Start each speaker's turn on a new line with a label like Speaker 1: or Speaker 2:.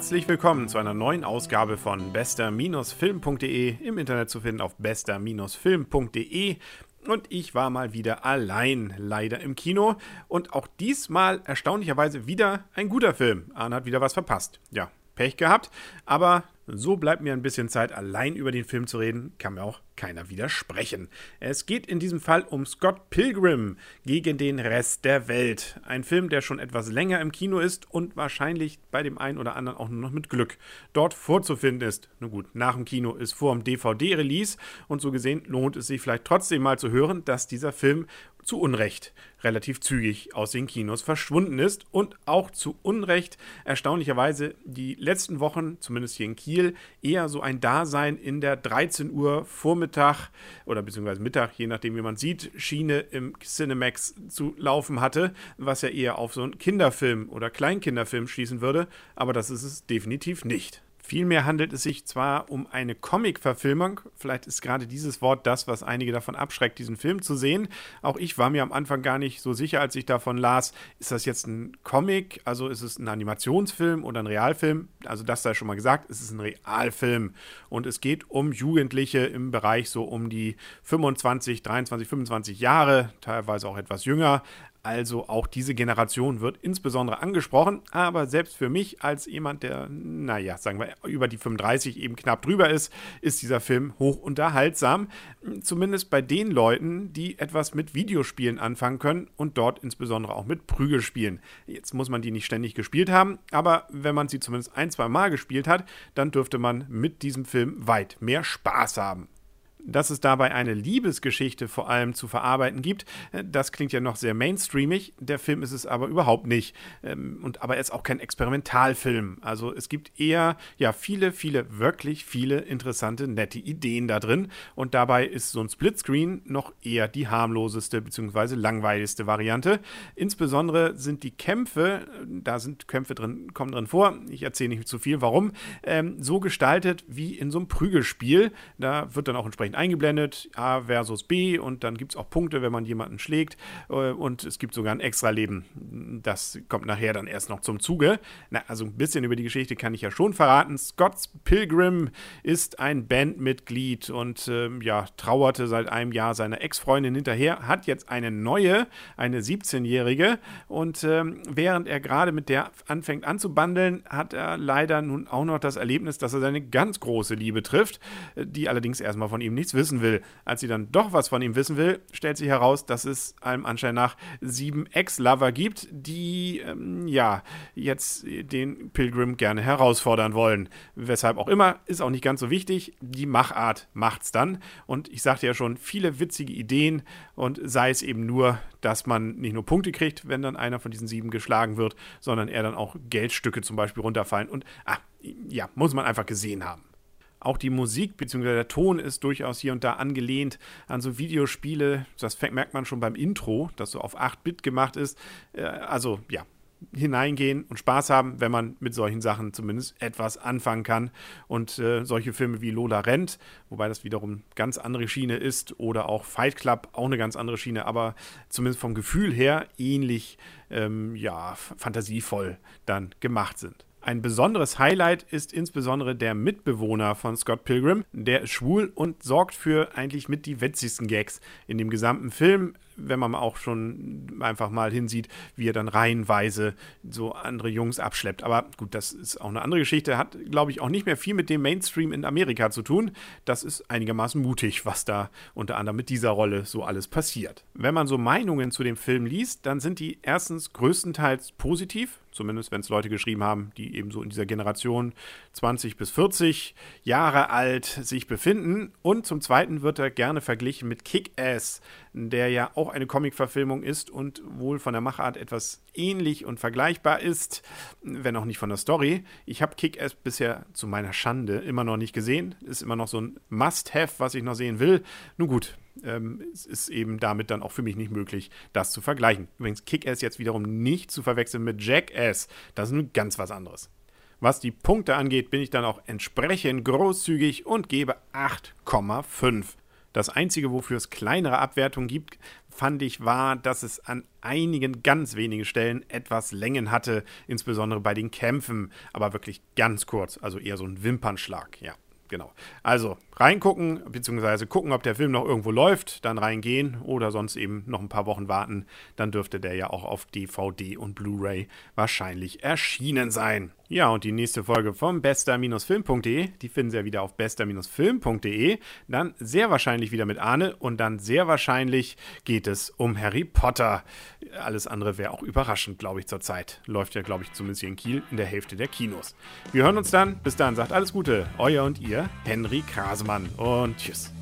Speaker 1: Herzlich willkommen zu einer neuen Ausgabe von bester-film.de im Internet zu finden auf bester-film.de. Und ich war mal wieder allein, leider im Kino. Und auch diesmal erstaunlicherweise wieder ein guter Film. Arne hat wieder was verpasst. Ja, Pech gehabt. Aber so bleibt mir ein bisschen Zeit, allein über den Film zu reden. Kann mir auch keiner widersprechen. Es geht in diesem Fall um Scott Pilgrim gegen den Rest der Welt. Ein Film, der schon etwas länger im Kino ist und wahrscheinlich bei dem einen oder anderen auch nur noch mit Glück dort vorzufinden ist. Nun gut, nach dem Kino ist vor dem DVD-Release und so gesehen lohnt es sich vielleicht trotzdem mal zu hören, dass dieser Film zu Unrecht relativ zügig aus den Kinos verschwunden ist und auch zu Unrecht erstaunlicherweise die letzten Wochen, zumindest hier in Kiel, eher so ein Dasein in der 13 Uhr Vormittag oder beziehungsweise Mittag, je nachdem wie man sieht, Schiene im Cinemax zu laufen hatte, was ja eher auf so einen Kinderfilm oder Kleinkinderfilm schließen würde, aber das ist es definitiv nicht. Vielmehr handelt es sich zwar um eine Comic-Verfilmung, vielleicht ist gerade dieses Wort das, was einige davon abschreckt, diesen Film zu sehen. Auch ich war mir am Anfang gar nicht so sicher, als ich davon las, ist das jetzt ein Comic, also ist es ein Animationsfilm oder ein Realfilm? Also das sei schon mal gesagt, es ist ein Realfilm und es geht um Jugendliche im Bereich so um die 25, 23, 25 Jahre, teilweise auch etwas jünger, also auch diese Generation wird insbesondere angesprochen, aber selbst für mich als jemand, der, naja, sagen wir, über die 35 eben knapp drüber ist, ist dieser Film hoch unterhaltsam. Zumindest bei den Leuten, die etwas mit Videospielen anfangen können und dort insbesondere auch mit Prügelspielen. Jetzt muss man die nicht ständig gespielt haben, aber wenn man sie zumindest ein, zwei Mal gespielt hat, dann dürfte man mit diesem Film weit mehr Spaß haben. Dass es dabei eine Liebesgeschichte vor allem zu verarbeiten gibt, äh, das klingt ja noch sehr mainstreamig. Der Film ist es aber überhaupt nicht. Ähm, und, aber er ist auch kein Experimentalfilm. Also es gibt eher ja viele, viele, wirklich viele interessante, nette Ideen da drin. Und dabei ist so ein Splitscreen noch eher die harmloseste bzw. langweiligste Variante. Insbesondere sind die Kämpfe, da sind Kämpfe drin, kommen drin vor. Ich erzähle nicht zu viel, warum. Ähm, so gestaltet wie in so einem Prügelspiel. Da wird dann auch entsprechend entsprechend eingeblendet, A versus B und dann gibt es auch Punkte, wenn man jemanden schlägt äh, und es gibt sogar ein Extra-Leben. Das kommt nachher dann erst noch zum Zuge. Na, also ein bisschen über die Geschichte kann ich ja schon verraten. Scott's Pilgrim ist ein Bandmitglied und äh, ja, trauerte seit einem Jahr seiner Ex-Freundin hinterher, hat jetzt eine neue, eine 17-Jährige und äh, während er gerade mit der anfängt anzubandeln, hat er leider nun auch noch das Erlebnis, dass er seine ganz große Liebe trifft, äh, die allerdings erstmal von ihm nicht nichts wissen will. Als sie dann doch was von ihm wissen will, stellt sich heraus, dass es allem Anschein nach sieben Ex-Lover gibt, die ähm, ja jetzt den Pilgrim gerne herausfordern wollen. Weshalb auch immer, ist auch nicht ganz so wichtig. Die Machart macht's dann. Und ich sagte ja schon, viele witzige Ideen und sei es eben nur, dass man nicht nur Punkte kriegt, wenn dann einer von diesen sieben geschlagen wird, sondern er dann auch Geldstücke zum Beispiel runterfallen. Und ah, ja, muss man einfach gesehen haben. Auch die Musik bzw. der Ton ist durchaus hier und da angelehnt an so Videospiele. Das merkt man schon beim Intro, das so auf 8-Bit gemacht ist. Äh, also ja, hineingehen und Spaß haben, wenn man mit solchen Sachen zumindest etwas anfangen kann. Und äh, solche Filme wie Lola rennt, wobei das wiederum ganz andere Schiene ist, oder auch Fight Club, auch eine ganz andere Schiene, aber zumindest vom Gefühl her ähnlich, ähm, ja, fantasievoll dann gemacht sind. Ein besonderes Highlight ist insbesondere der Mitbewohner von Scott Pilgrim. Der ist schwul und sorgt für eigentlich mit die witzigsten Gags in dem gesamten Film wenn man auch schon einfach mal hinsieht, wie er dann reihenweise so andere Jungs abschleppt. Aber gut, das ist auch eine andere Geschichte, hat, glaube ich, auch nicht mehr viel mit dem Mainstream in Amerika zu tun. Das ist einigermaßen mutig, was da unter anderem mit dieser Rolle so alles passiert. Wenn man so Meinungen zu dem Film liest, dann sind die erstens größtenteils positiv, zumindest wenn es Leute geschrieben haben, die eben so in dieser Generation 20 bis 40 Jahre alt sich befinden. Und zum Zweiten wird er gerne verglichen mit Kick-Ass, der ja auch eine Comic-Verfilmung ist und wohl von der Machart etwas ähnlich und vergleichbar ist, wenn auch nicht von der Story. Ich habe Kick-Ass bisher zu meiner Schande immer noch nicht gesehen. Ist immer noch so ein Must-Have, was ich noch sehen will. Nun gut, ähm, es ist eben damit dann auch für mich nicht möglich, das zu vergleichen. Übrigens, Kick-Ass jetzt wiederum nicht zu verwechseln mit Jackass. Das ist nun ganz was anderes. Was die Punkte angeht, bin ich dann auch entsprechend großzügig und gebe 8,5. Das Einzige, wofür es kleinere Abwertungen gibt, fand ich, war, dass es an einigen ganz wenigen Stellen etwas Längen hatte, insbesondere bei den Kämpfen, aber wirklich ganz kurz, also eher so ein Wimpernschlag, ja genau. Also reingucken, beziehungsweise gucken, ob der Film noch irgendwo läuft, dann reingehen oder sonst eben noch ein paar Wochen warten. Dann dürfte der ja auch auf DVD und Blu-ray wahrscheinlich erschienen sein. Ja, und die nächste Folge vom bester-film.de, die finden Sie ja wieder auf bester-film.de. Dann sehr wahrscheinlich wieder mit Arne und dann sehr wahrscheinlich geht es um Harry Potter. Alles andere wäre auch überraschend, glaube ich, zurzeit. Läuft ja, glaube ich, zumindest hier in Kiel in der Hälfte der Kinos. Wir hören uns dann. Bis dann, sagt alles Gute. Euer und ihr, Henry Krasemann. Und tschüss.